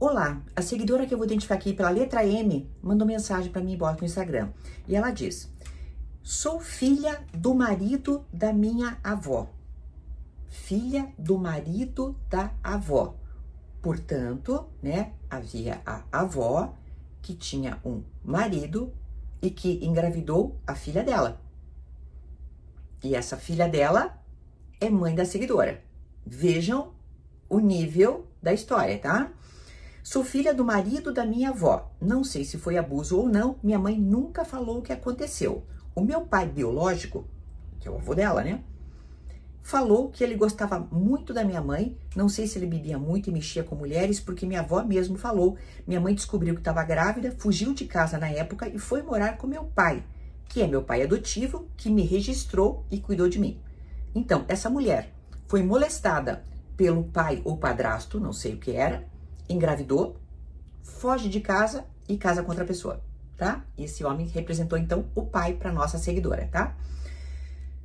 Olá, a seguidora que eu vou identificar aqui pela letra M mandou mensagem para mim embora no Instagram. E ela diz: Sou filha do marido da minha avó. Filha do marido da avó. Portanto, né, havia a avó que tinha um marido e que engravidou a filha dela. E essa filha dela é mãe da seguidora. Vejam o nível da história, tá? Sou filha do marido da minha avó. Não sei se foi abuso ou não, minha mãe nunca falou o que aconteceu. O meu pai biológico, que é o avô dela, né? Falou que ele gostava muito da minha mãe. Não sei se ele bebia muito e mexia com mulheres, porque minha avó mesmo falou. Minha mãe descobriu que estava grávida, fugiu de casa na época e foi morar com meu pai, que é meu pai adotivo, que me registrou e cuidou de mim. Então, essa mulher foi molestada pelo pai ou padrasto, não sei o que era, engravidou, foge de casa e casa com outra pessoa, tá? Esse homem representou então o pai para nossa seguidora, tá?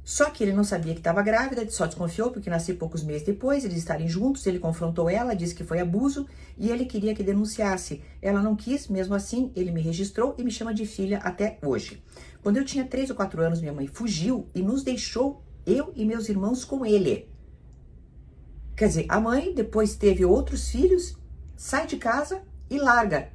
Só que ele não sabia que estava grávida, só desconfiou porque nasci poucos meses depois, eles estarem juntos, ele confrontou ela, disse que foi abuso e ele queria que denunciasse. Ela não quis, mesmo assim, ele me registrou e me chama de filha até hoje. Quando eu tinha três ou quatro anos, minha mãe fugiu e nos deixou, eu e meus irmãos, com ele. Quer dizer, a mãe depois teve outros filhos sai de casa e larga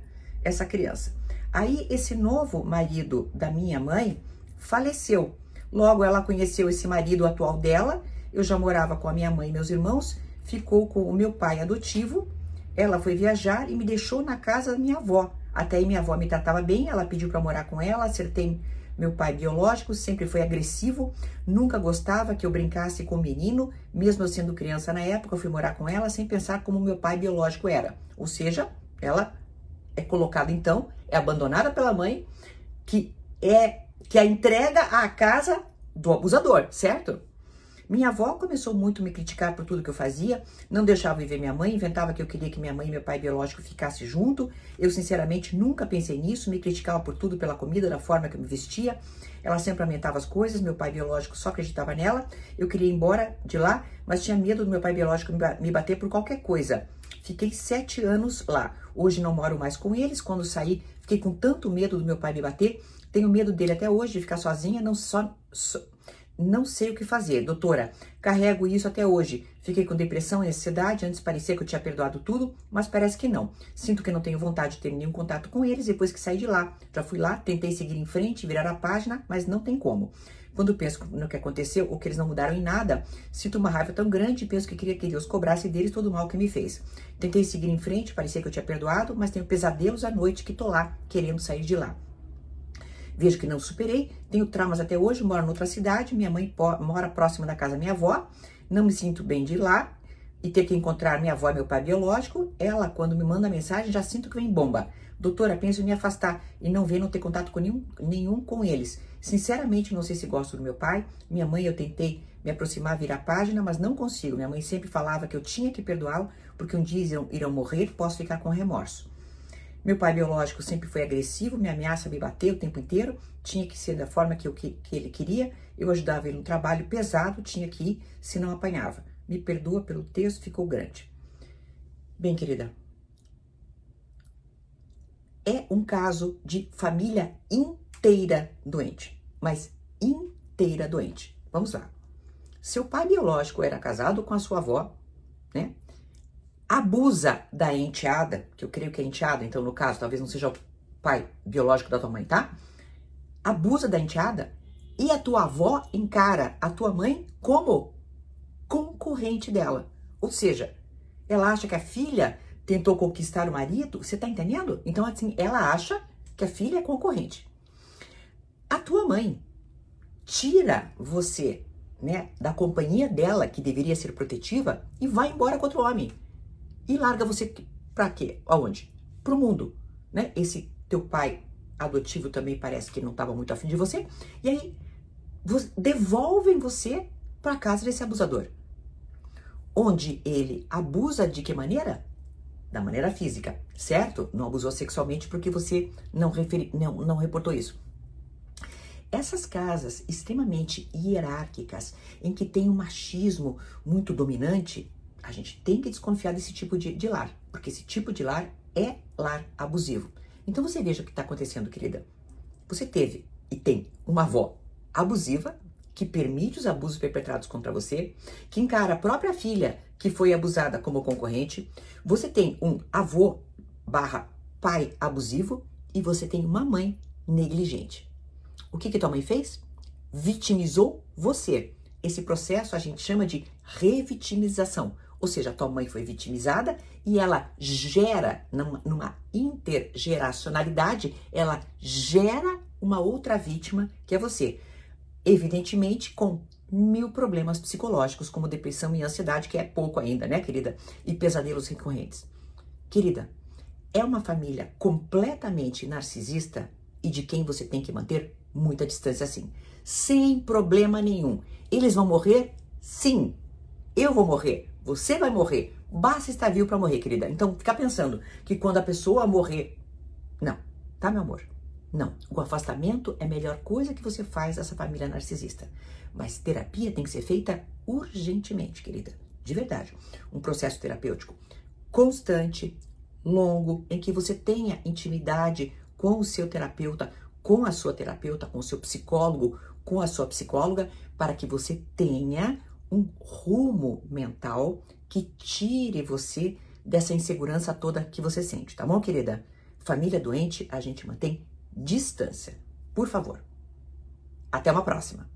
essa criança. Aí esse novo marido da minha mãe faleceu. Logo ela conheceu esse marido atual dela. Eu já morava com a minha mãe e meus irmãos, ficou com o meu pai adotivo. Ela foi viajar e me deixou na casa da minha avó. Até aí minha avó me tratava bem, ela pediu para morar com ela, acertei meu pai biológico sempre foi agressivo, nunca gostava que eu brincasse com menino, mesmo eu sendo criança na época, eu fui morar com ela sem pensar como meu pai biológico era. Ou seja, ela é colocada então, é abandonada pela mãe, que é que a entrega à casa do abusador, certo? Minha avó começou muito a me criticar por tudo que eu fazia, não deixava eu ver minha mãe, inventava que eu queria que minha mãe e meu pai biológico ficassem junto. Eu, sinceramente, nunca pensei nisso, me criticava por tudo, pela comida, da forma que eu me vestia. Ela sempre aumentava as coisas, meu pai biológico só acreditava nela. Eu queria ir embora de lá, mas tinha medo do meu pai biológico me bater por qualquer coisa. Fiquei sete anos lá. Hoje não moro mais com eles. Quando saí, fiquei com tanto medo do meu pai me bater. Tenho medo dele até hoje, de ficar sozinha, não só, só não sei o que fazer. Doutora, carrego isso até hoje. Fiquei com depressão e ansiedade. Antes parecia que eu tinha perdoado tudo, mas parece que não. Sinto que não tenho vontade de ter nenhum contato com eles depois que saí de lá. Já fui lá, tentei seguir em frente, virar a página, mas não tem como. Quando penso no que aconteceu ou que eles não mudaram em nada, sinto uma raiva tão grande e penso que queria que Deus cobrasse deles todo o mal que me fez. Tentei seguir em frente, parecia que eu tinha perdoado, mas tenho pesadelos à noite que tô lá, querendo sair de lá. Vejo que não superei, tenho traumas até hoje, moro em outra cidade, minha mãe mora próxima da casa da minha avó, não me sinto bem de ir lá e ter que encontrar minha avó e meu pai biológico. Ela, quando me manda mensagem, já sinto que vem bomba. Doutora, penso em me afastar e não ver, não ter contato com nenhum, nenhum com eles. Sinceramente, não sei se gosto do meu pai. Minha mãe, eu tentei me aproximar, virar página, mas não consigo. Minha mãe sempre falava que eu tinha que perdoá-lo, porque um dia irão, irão morrer, posso ficar com remorso. Meu pai biológico sempre foi agressivo, me ameaça me bater o tempo inteiro, tinha que ser da forma que, eu, que, que ele queria. Eu ajudava ele no trabalho pesado, tinha que ir, se não apanhava. Me perdoa pelo texto, ficou grande. Bem, querida, é um caso de família inteira doente, mas inteira doente. Vamos lá. Seu pai biológico era casado com a sua avó? Abusa da enteada, que eu creio que é enteada, então no caso talvez não seja o pai biológico da tua mãe, tá? Abusa da enteada e a tua avó encara a tua mãe como concorrente dela. Ou seja, ela acha que a filha tentou conquistar o marido, você tá entendendo? Então assim, ela acha que a filha é concorrente. A tua mãe tira você, né, da companhia dela, que deveria ser protetiva, e vai embora com outro homem e larga você para quê? Aonde? Pro mundo, né? Esse teu pai adotivo também parece que não estava muito afim de você. E aí devolvem você para casa desse abusador. Onde ele abusa de que maneira? Da maneira física, certo? Não abusou sexualmente porque você não, referi, não, não reportou isso. Essas casas extremamente hierárquicas, em que tem um machismo muito dominante, a gente tem que desconfiar desse tipo de, de lar, porque esse tipo de lar é lar abusivo. Então você veja o que está acontecendo, querida. Você teve e tem uma avó abusiva que permite os abusos perpetrados contra você, que encara a própria filha que foi abusada como concorrente. Você tem um avô barra pai abusivo e você tem uma mãe negligente. O que que tua mãe fez? Vitimizou você. Esse processo a gente chama de revitimização. Ou seja, a tua mãe foi vitimizada e ela gera, numa, numa intergeracionalidade, ela gera uma outra vítima que é você. Evidentemente, com mil problemas psicológicos, como depressão e ansiedade, que é pouco ainda, né, querida? E pesadelos recorrentes. Querida, é uma família completamente narcisista e de quem você tem que manter muita distância assim. Sem problema nenhum. Eles vão morrer? Sim. Eu vou morrer. Você vai morrer. Basta estar vivo para morrer, querida. Então, ficar pensando que quando a pessoa morrer. Não, tá, meu amor? Não. O afastamento é a melhor coisa que você faz dessa família narcisista. Mas terapia tem que ser feita urgentemente, querida. De verdade. Um processo terapêutico constante, longo, em que você tenha intimidade com o seu terapeuta, com a sua terapeuta, com o seu psicólogo, com a sua psicóloga, para que você tenha um rumo mental que tire você dessa insegurança toda que você sente, tá bom, querida? Família doente, a gente mantém distância. Por favor. Até uma próxima.